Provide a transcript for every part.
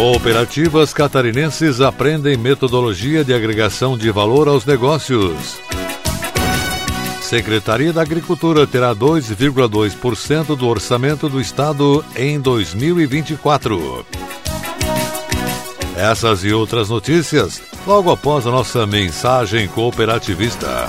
Cooperativas catarinenses aprendem metodologia de agregação de valor aos negócios. Secretaria da Agricultura terá 2,2% do orçamento do Estado em 2024. Essas e outras notícias logo após a nossa mensagem cooperativista.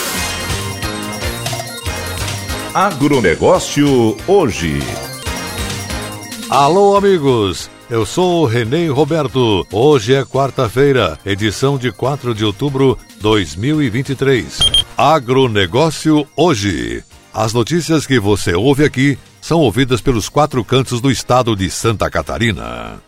Agronegócio hoje. Alô, amigos! Eu sou o Renê Roberto. Hoje é quarta-feira, edição de 4 de outubro de 2023. Agronegócio hoje. As notícias que você ouve aqui são ouvidas pelos quatro cantos do estado de Santa Catarina.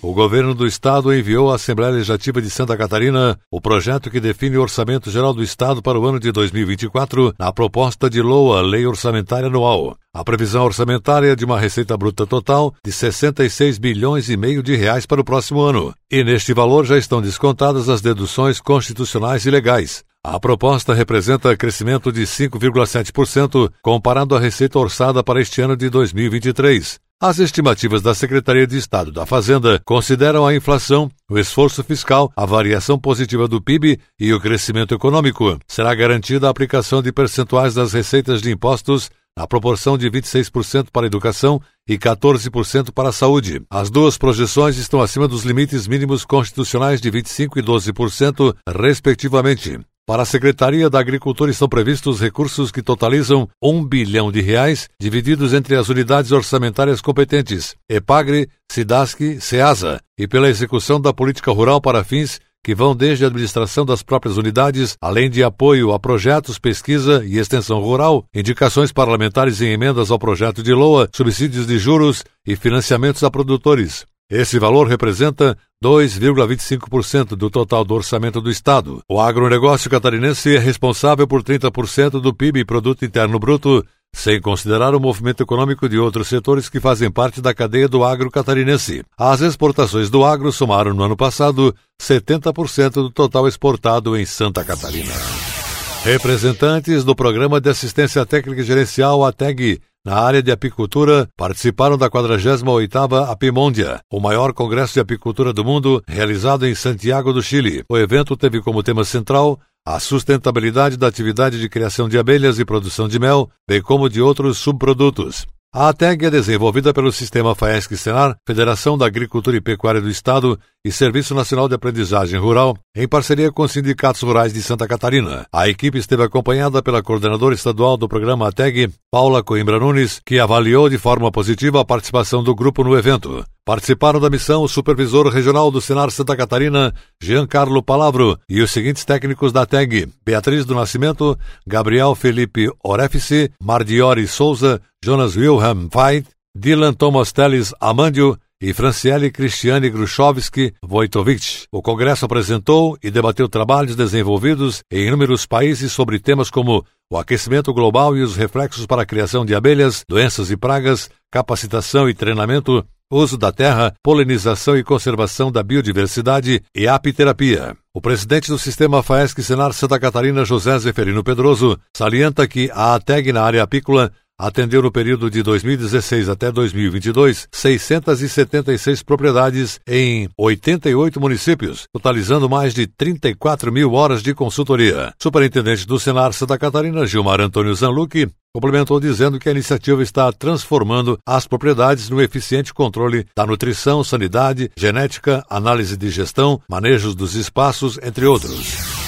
O governo do estado enviou à Assembleia Legislativa de Santa Catarina o projeto que define o orçamento geral do estado para o ano de 2024 na proposta de LOA, Lei Orçamentária Anual. A previsão orçamentária é de uma receita bruta total de 66 bilhões e meio de reais para o próximo ano. E neste valor já estão descontadas as deduções constitucionais e legais. A proposta representa crescimento de 5,7% comparado à receita orçada para este ano de 2023. As estimativas da Secretaria de Estado da Fazenda consideram a inflação, o esforço fiscal, a variação positiva do PIB e o crescimento econômico. Será garantida a aplicação de percentuais das receitas de impostos na proporção de 26% para a educação e 14% para a saúde. As duas projeções estão acima dos limites mínimos constitucionais de 25% e 12%, respectivamente. Para a Secretaria da Agricultura estão previstos recursos que totalizam um bilhão de reais, divididos entre as unidades orçamentárias competentes, EPAGRE, SIDASC, SEASA, e pela execução da política rural para fins que vão desde a administração das próprias unidades, além de apoio a projetos, pesquisa e extensão rural, indicações parlamentares e emendas ao projeto de LOA, subsídios de juros e financiamentos a produtores. Esse valor representa 2,25% do total do orçamento do Estado. O agronegócio catarinense é responsável por 30% do PIB, Produto Interno Bruto, sem considerar o movimento econômico de outros setores que fazem parte da cadeia do agro catarinense. As exportações do agro somaram no ano passado 70% do total exportado em Santa Catarina. Representantes do Programa de Assistência Técnica e Gerencial ATEG na área de apicultura, participaram da 48ª Apimôndia, o maior congresso de apicultura do mundo, realizado em Santiago do Chile. O evento teve como tema central a sustentabilidade da atividade de criação de abelhas e produção de mel, bem como de outros subprodutos. A ATEG é desenvolvida pelo Sistema FAESC-Senar, Federação da Agricultura e Pecuária do Estado e Serviço Nacional de Aprendizagem Rural, em parceria com os sindicatos rurais de Santa Catarina. A equipe esteve acompanhada pela coordenadora estadual do programa ATEG, Paula Coimbra Nunes, que avaliou de forma positiva a participação do grupo no evento. Participaram da missão o supervisor regional do Senar Santa Catarina, Giancarlo Palavro, e os seguintes técnicos da TEG: Beatriz do Nascimento, Gabriel Felipe Orefice, Mardiori Souza, Jonas Wilhelm Veit, Dylan Thomas Teles Amandio e Franciele Cristiane Gruchowski Wojtowicz. O Congresso apresentou e debateu trabalhos desenvolvidos em inúmeros países sobre temas como o aquecimento global e os reflexos para a criação de abelhas, doenças e pragas, capacitação e treinamento, uso da terra, polinização e conservação da biodiversidade e apiterapia. O presidente do sistema FAESC Senar Santa Catarina, José Zeferino Pedroso, salienta que a ATEG na área apícola atendeu no período de 2016 até 2022 676 propriedades em 88 municípios, totalizando mais de 34 mil horas de consultoria. Superintendente do Senar Santa Catarina, Gilmar Antônio Zanluque, complementou dizendo que a iniciativa está transformando as propriedades no eficiente controle da nutrição, sanidade, genética, análise de gestão, manejos dos espaços, entre outros.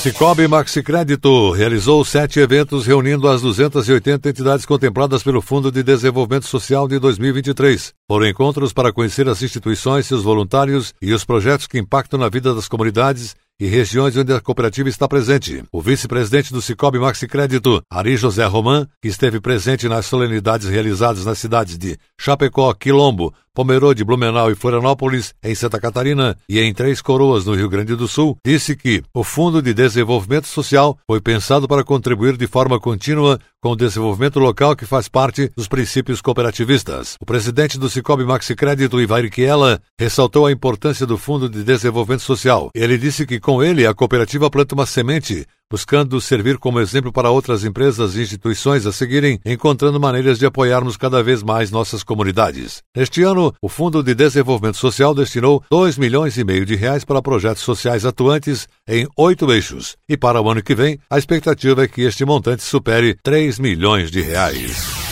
Cicobi Maxi Crédito realizou sete eventos reunindo as 280 entidades contempladas pelo Fundo de Desenvolvimento Social de 2023. Foram encontros para conhecer as instituições, seus voluntários e os projetos que impactam na vida das comunidades e regiões onde a cooperativa está presente. O vice-presidente do Cicobi Maxi Crédito, Ari José Roman, que esteve presente nas solenidades realizadas nas cidades de Chapecó, Quilombo, Pomerode, Blumenau e Florianópolis, em Santa Catarina, e em Três Coroas, no Rio Grande do Sul, disse que o Fundo de Desenvolvimento Social foi pensado para contribuir de forma contínua com o desenvolvimento local que faz parte dos princípios cooperativistas. O presidente do Cicobi Maxi Crédito, Ivair Kiela, ressaltou a importância do Fundo de Desenvolvimento Social. Ele disse que com ele a cooperativa planta uma semente buscando servir como exemplo para outras empresas e instituições a seguirem, encontrando maneiras de apoiarmos cada vez mais nossas comunidades. Este ano, o Fundo de Desenvolvimento Social destinou 2 milhões e meio de reais para projetos sociais atuantes em oito eixos, e para o ano que vem, a expectativa é que este montante supere 3 milhões de reais.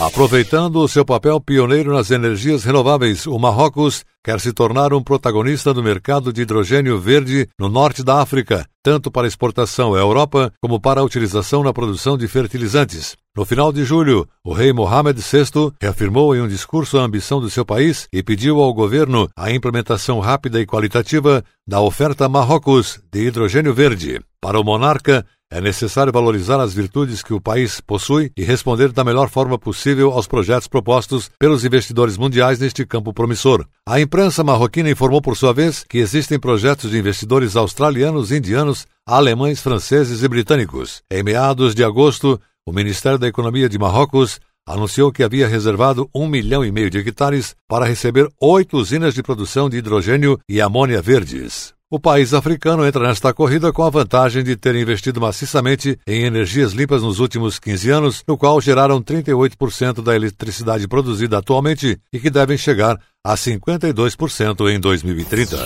Aproveitando o seu papel pioneiro nas energias renováveis, o Marrocos quer se tornar um protagonista do mercado de hidrogênio verde no norte da África, tanto para exportação à Europa como para a utilização na produção de fertilizantes. No final de julho, o rei Mohammed VI reafirmou em um discurso a ambição do seu país e pediu ao governo a implementação rápida e qualitativa da oferta Marrocos de hidrogênio verde. Para o monarca, é necessário valorizar as virtudes que o país possui e responder da melhor forma possível aos projetos propostos pelos investidores mundiais neste campo promissor. A imprensa marroquina informou, por sua vez, que existem projetos de investidores australianos, indianos, alemães, franceses e britânicos. Em meados de agosto, o Ministério da Economia de Marrocos anunciou que havia reservado um milhão e meio de hectares para receber oito usinas de produção de hidrogênio e amônia verdes. O país africano entra nesta corrida com a vantagem de ter investido maciçamente em energias limpas nos últimos 15 anos, no qual geraram 38% da eletricidade produzida atualmente e que devem chegar a 52% em 2030.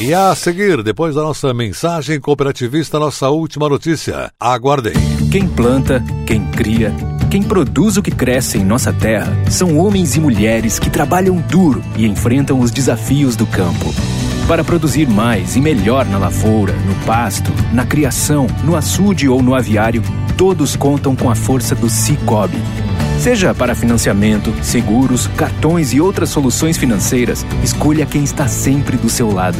E a seguir, depois da nossa mensagem cooperativista, nossa última notícia. Aguardem. Quem planta, quem cria, quem produz o que cresce em nossa terra são homens e mulheres que trabalham duro e enfrentam os desafios do campo para produzir mais e melhor na lavoura, no pasto, na criação, no açude ou no aviário, todos contam com a força do Cicobi. Seja para financiamento, seguros, cartões e outras soluções financeiras, escolha quem está sempre do seu lado.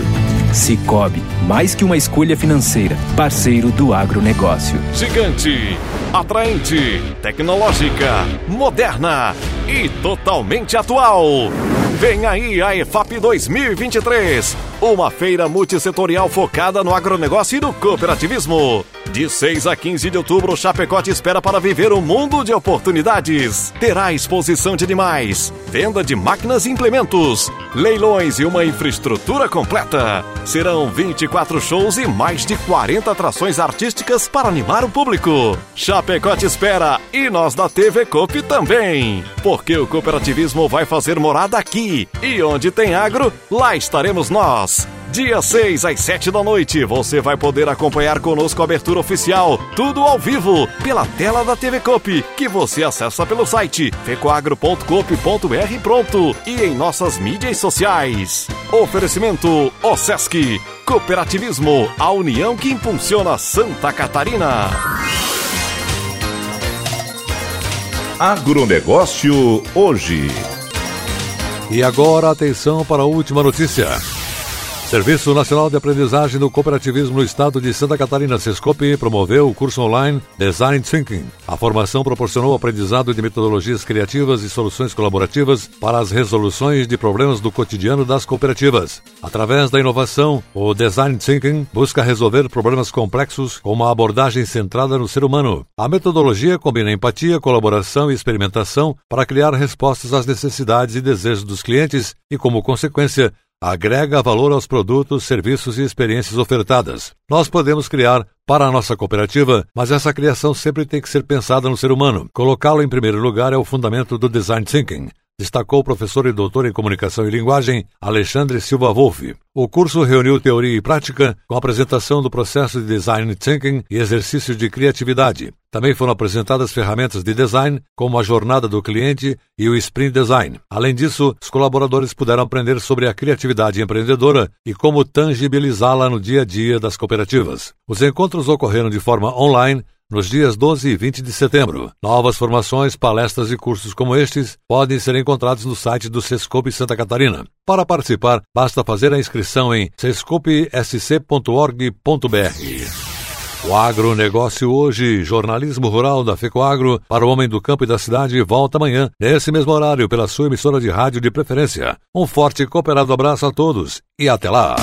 Cicobi, mais que uma escolha financeira, parceiro do agronegócio. Gigante, atraente, tecnológica, moderna e totalmente atual. Vem aí a EFAP 2023, uma feira multissetorial focada no agronegócio e no cooperativismo. De 6 a 15 de outubro, Chapecó te espera para viver um mundo de oportunidades. Terá exposição de animais, venda de máquinas e implementos, leilões e uma infraestrutura completa. Serão 24 shows e mais de 40 atrações artísticas para animar o público. Chapecó te espera e nós da TV Coop também. Porque o cooperativismo vai fazer morada aqui. E onde tem agro, lá estaremos nós. Dia 6 às 7 da noite, você vai poder acompanhar conosco a abertura oficial, tudo ao vivo, pela tela da TV Coop, que você acessa pelo site fecoagro.coop.br pronto e em nossas mídias sociais. Oferecimento OSESC, Cooperativismo, a união que impulsiona Santa Catarina. Agronegócio hoje. E agora atenção para a última notícia. Serviço Nacional de Aprendizagem do Cooperativismo no Estado de Santa Catarina, Sescope, promoveu o curso online Design Thinking. A formação proporcionou aprendizado de metodologias criativas e soluções colaborativas para as resoluções de problemas do cotidiano das cooperativas. Através da inovação, o Design Thinking busca resolver problemas complexos com uma abordagem centrada no ser humano. A metodologia combina empatia, colaboração e experimentação para criar respostas às necessidades e desejos dos clientes e, como consequência, agrega valor aos produtos, serviços e experiências ofertadas. Nós podemos criar para a nossa cooperativa, mas essa criação sempre tem que ser pensada no ser humano. Colocá-lo em primeiro lugar é o fundamento do design thinking destacou o professor e doutor em comunicação e linguagem Alexandre Silva Wolff. O curso reuniu teoria e prática com apresentação do processo de design thinking e exercício de criatividade. Também foram apresentadas ferramentas de design, como a jornada do cliente e o sprint design. Além disso, os colaboradores puderam aprender sobre a criatividade empreendedora e como tangibilizá-la no dia a dia das cooperativas. Os encontros ocorreram de forma online nos dias 12 e 20 de setembro. Novas formações, palestras e cursos como estes podem ser encontrados no site do Sescope Santa Catarina. Para participar, basta fazer a inscrição em sescopesc.org.br. O agronegócio hoje, jornalismo rural da FECOAGro para o homem do campo e da cidade, volta amanhã, nesse mesmo horário, pela sua emissora de rádio de preferência. Um forte e cooperado abraço a todos e até lá!